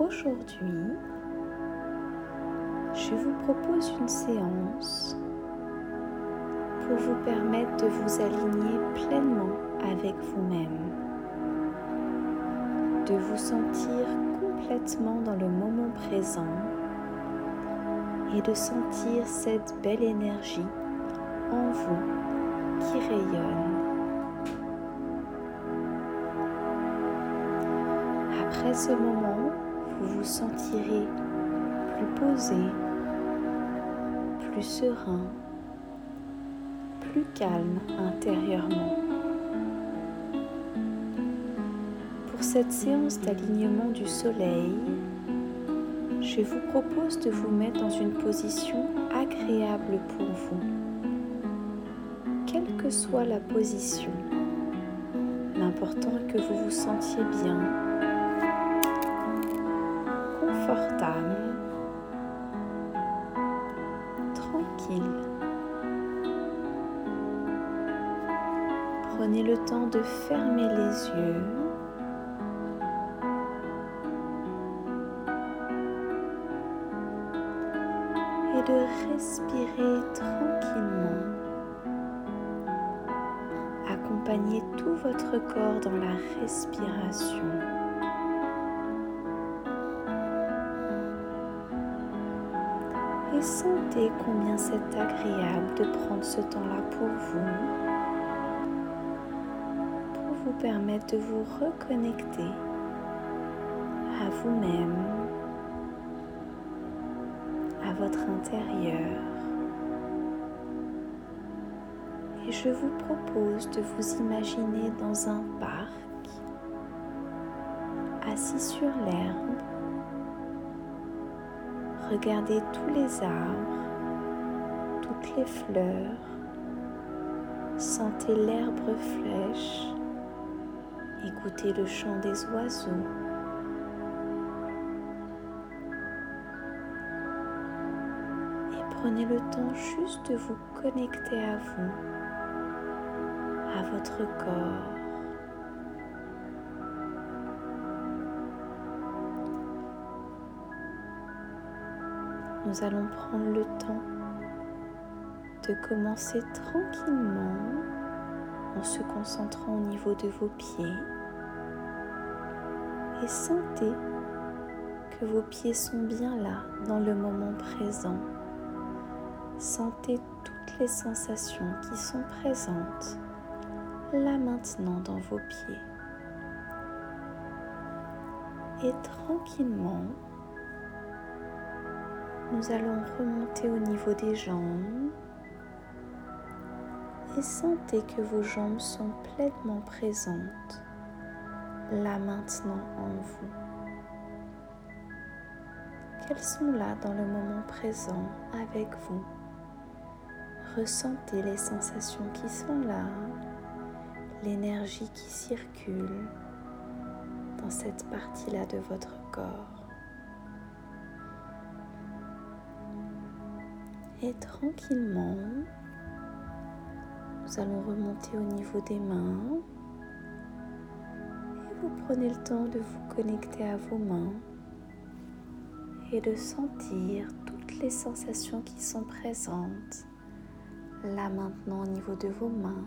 Aujourd'hui, je vous propose une séance pour vous permettre de vous aligner pleinement avec vous-même, de vous sentir complètement dans le moment présent et de sentir cette belle énergie en vous qui rayonne. Après ce moment, vous vous sentirez plus posé, plus serein, plus calme intérieurement. Pour cette séance d'alignement du soleil, je vous propose de vous mettre dans une position agréable pour vous. Quelle que soit la position, l'important est que vous vous sentiez bien, tranquille. Prenez le temps de fermer les yeux et de respirer tranquillement. Accompagnez tout votre corps dans la respiration. Et sentez combien c'est agréable de prendre ce temps-là pour vous, pour vous permettre de vous reconnecter à vous-même à votre intérieur. Et je vous propose de vous imaginer dans un parc, assis sur l'herbe. Regardez tous les arbres, toutes les fleurs. Sentez l'herbe fraîche. Écoutez le chant des oiseaux. prenez le temps juste de vous connecter à vous, à votre corps. Nous allons prendre le temps de commencer tranquillement en se concentrant au niveau de vos pieds et sentez que vos pieds sont bien là dans le moment présent. Sentez toutes les sensations qui sont présentes là maintenant dans vos pieds. Et tranquillement, nous allons remonter au niveau des jambes et sentez que vos jambes sont pleinement présentes là maintenant en vous. Qu'elles sont là dans le moment présent avec vous. Ressentez les sensations qui sont là, l'énergie qui circule dans cette partie-là de votre corps. Et tranquillement, nous allons remonter au niveau des mains. Et vous prenez le temps de vous connecter à vos mains et de sentir toutes les sensations qui sont présentes là maintenant au niveau de vos mains.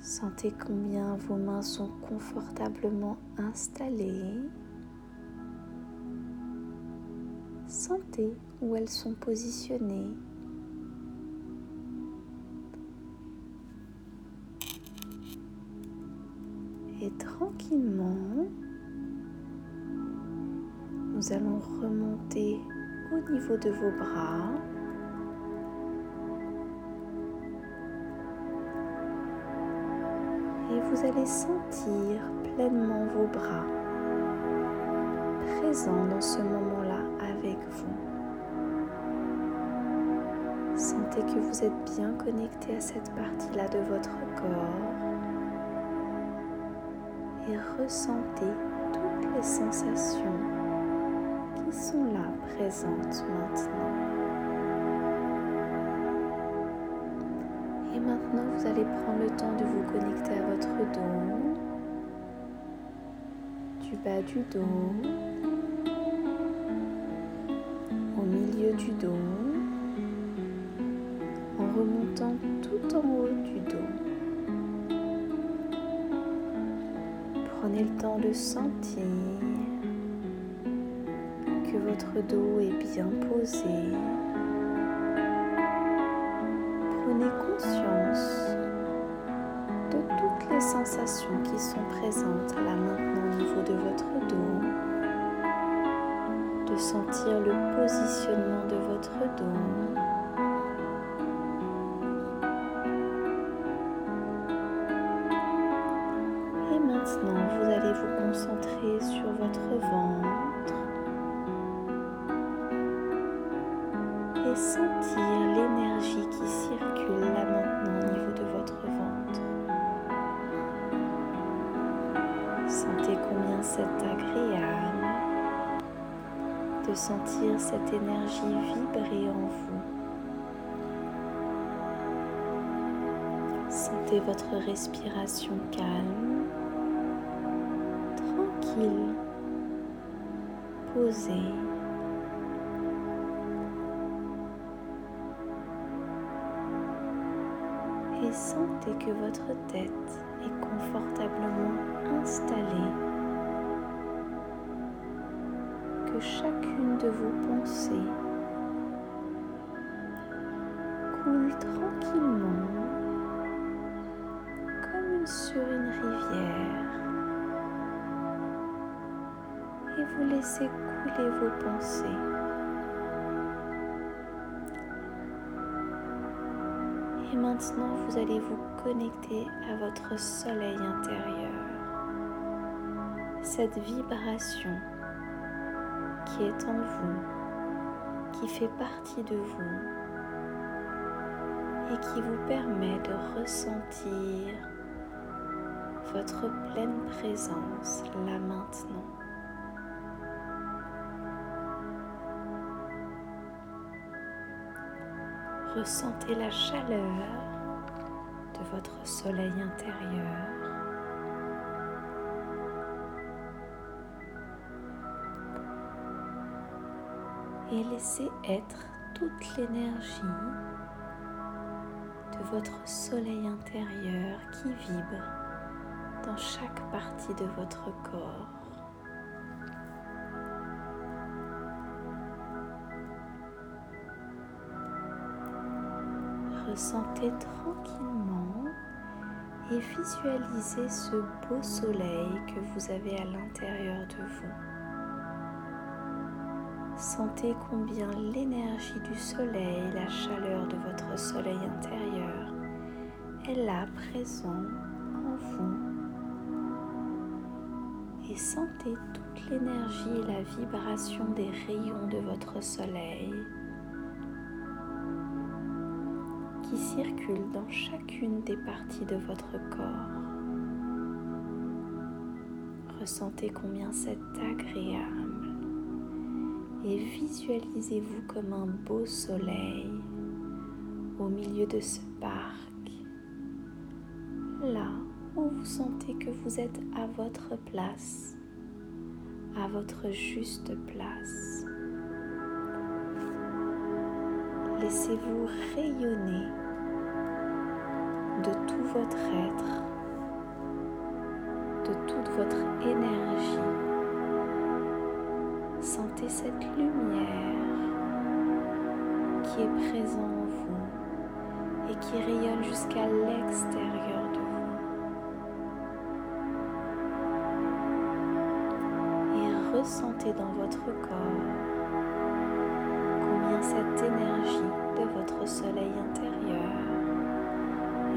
Sentez combien vos mains sont confortablement installées. Sentez où elles sont positionnées. Et tranquillement, nous allons remonter au niveau de vos bras. Et vous allez sentir pleinement vos bras présents dans ce moment-là vous. Sentez que vous êtes bien connecté à cette partie-là de votre corps et ressentez toutes les sensations qui sont là présentes maintenant. Et maintenant, vous allez prendre le temps de vous connecter à votre dos, du bas du dos, du dos, en remontant tout en haut du dos. Prenez le temps de sentir que votre dos est bien posé. Prenez conscience de toutes les sensations qui sont présentes là maintenant au niveau de votre dos, de sentir le positionnement de votre dos. Et maintenant, vous allez vous concentrer sur votre ventre et sentir l'énergie qui circule là maintenant au niveau de votre ventre. Sentez combien c'est agréable de sentir cette énergie vibrer en vous. Sentez votre respiration calme, tranquille, posée. Et sentez que votre tête est confortablement installée, que chacune de vos pensées coule tranquillement comme sur une rivière et vous laissez couler vos pensées. Et maintenant, vous allez vous connecter à votre soleil intérieur. Cette vibration qui est en vous, qui fait partie de vous et qui vous permet de ressentir votre pleine présence là maintenant. Ressentez la chaleur de votre soleil intérieur. Et laissez être toute l'énergie de votre soleil intérieur qui vibre dans chaque partie de votre corps. Ressentez tranquillement et visualisez ce beau soleil que vous avez à l'intérieur de vous. Sentez combien l'énergie du soleil, la chaleur de votre soleil intérieur est là présent en vous. Et sentez toute l'énergie et la vibration des rayons de votre soleil qui circulent dans chacune des parties de votre corps. Ressentez combien c'est agréable et visualisez-vous comme un beau soleil au milieu de ce parc, là où vous sentez que vous êtes à votre place, à votre juste place. Laissez-vous rayonner de tout votre être, de toute votre énergie. Sentez cette lumière qui est présente en vous et qui rayonne jusqu'à l'extérieur de vous. Et ressentez dans votre corps combien cette énergie de votre soleil intérieur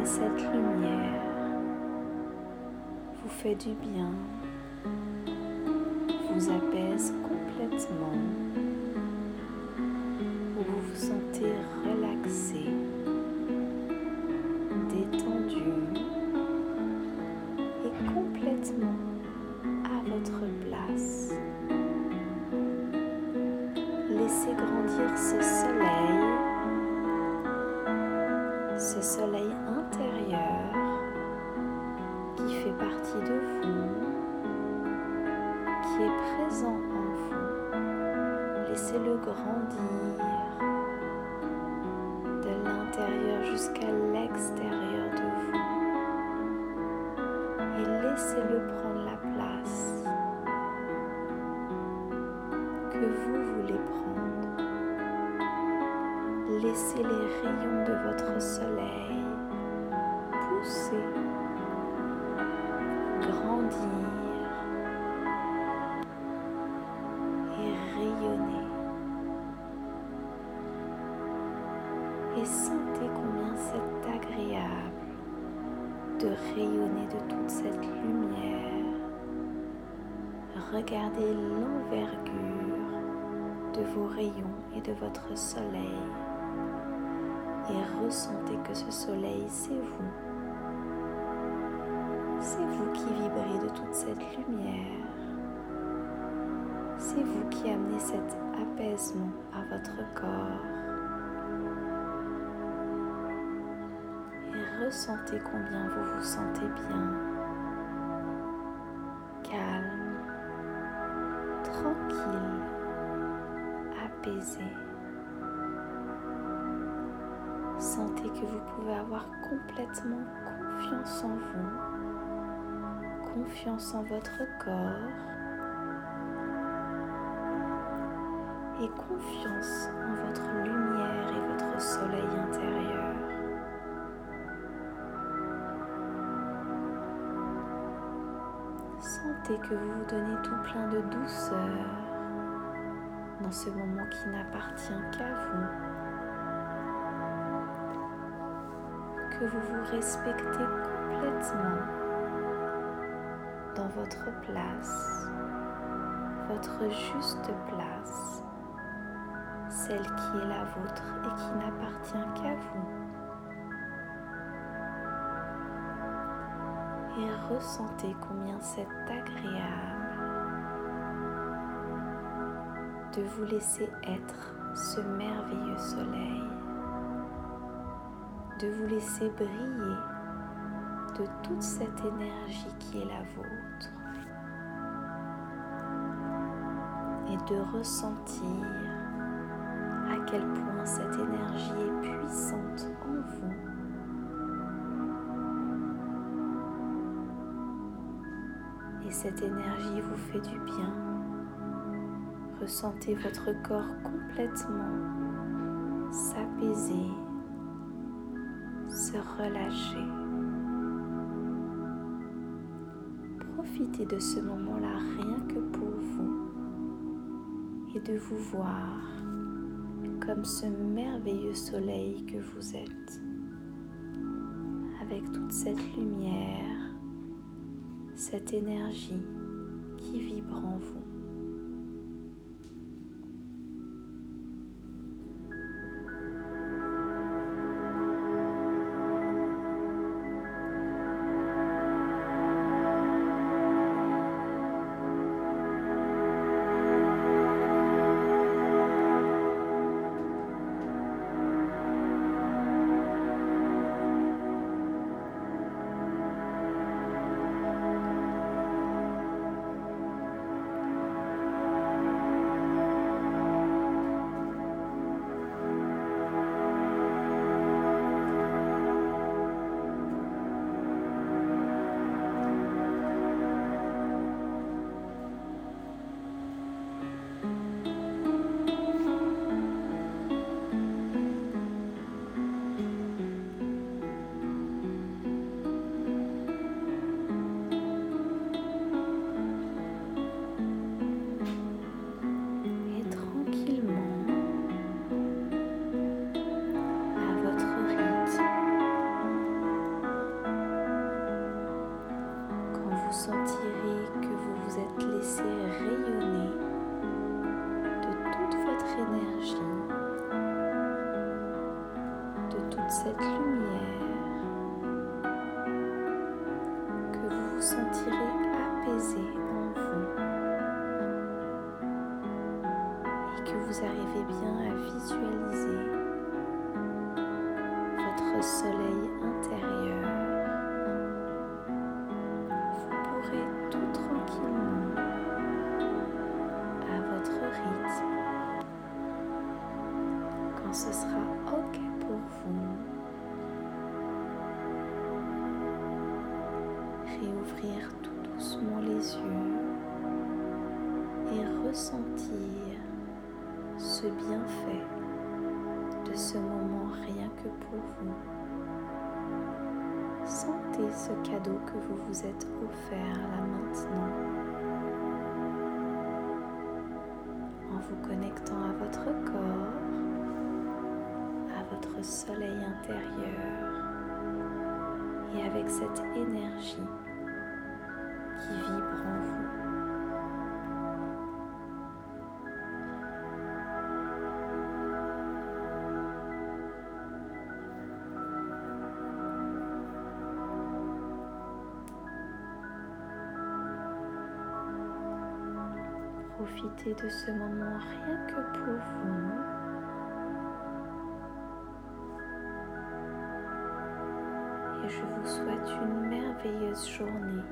et cette lumière vous fait du bien, vous apaise vous vous sentez relaxé, que vous voulez prendre. Laissez les rayons de votre soleil pousser, grandir et sentez combien c'est agréable de rayonner de toute cette lumière. Regardez l'envergure de vos rayons et de votre soleil et ressentez que ce soleil, c'est vous. C'est vous qui vibrez de toute cette lumière. C'est vous qui amenez cet apaisement à votre corps. ressentez combien vous vous sentez bien, Sentez que vous pouvez avoir complètement confiance en vous, confiance en votre corps et confiance en votre lumière et votre soleil intérieur. Sentez que vous vous donnez tout plein de douceur dans ce moment qui n'appartient qu'à vous. Que vous vous respectez complètement dans votre place, votre juste place, celle qui est la vôtre et qui n'appartient qu'à vous. et ressentez combien c'est agréable de vous laisser être ce merveilleux soleil, de vous laisser briller de toute cette énergie qui est la vôtre et de ressentir à quel point cette énergie est puissante en vous et cette énergie vous fait du bien. Ressentez votre corps complètement s'apaiser, se relâcher. Profitez de ce moment-là rien que pour vous et de vous voir comme ce merveilleux soleil que vous êtes, avec toute cette lumière cette énergie qui vibre en vous. Cette lumière que vous vous sentirez apaisé en vous et que vous arrivez bien à visualiser votre soleil intérieur. Réouvrir tout doucement les yeux et ressentir ce bienfait de ce moment rien que pour vous. Sentez ce cadeau que vous vous êtes offert là maintenant en vous connectant à votre corps, à votre soleil intérieur et avec cette énergie Profitez de ce moment rien que pour vous. Et je vous souhaite une merveilleuse journée.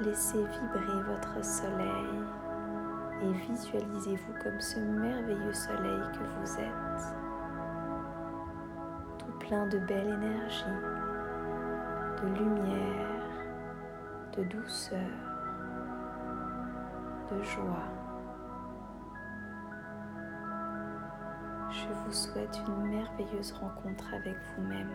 Laissez vibrer votre soleil et visualisez-vous comme ce merveilleux soleil que vous êtes, tout plein de belle énergie, de lumière de douceur, de joie. Je vous souhaite une merveilleuse rencontre avec vous-même.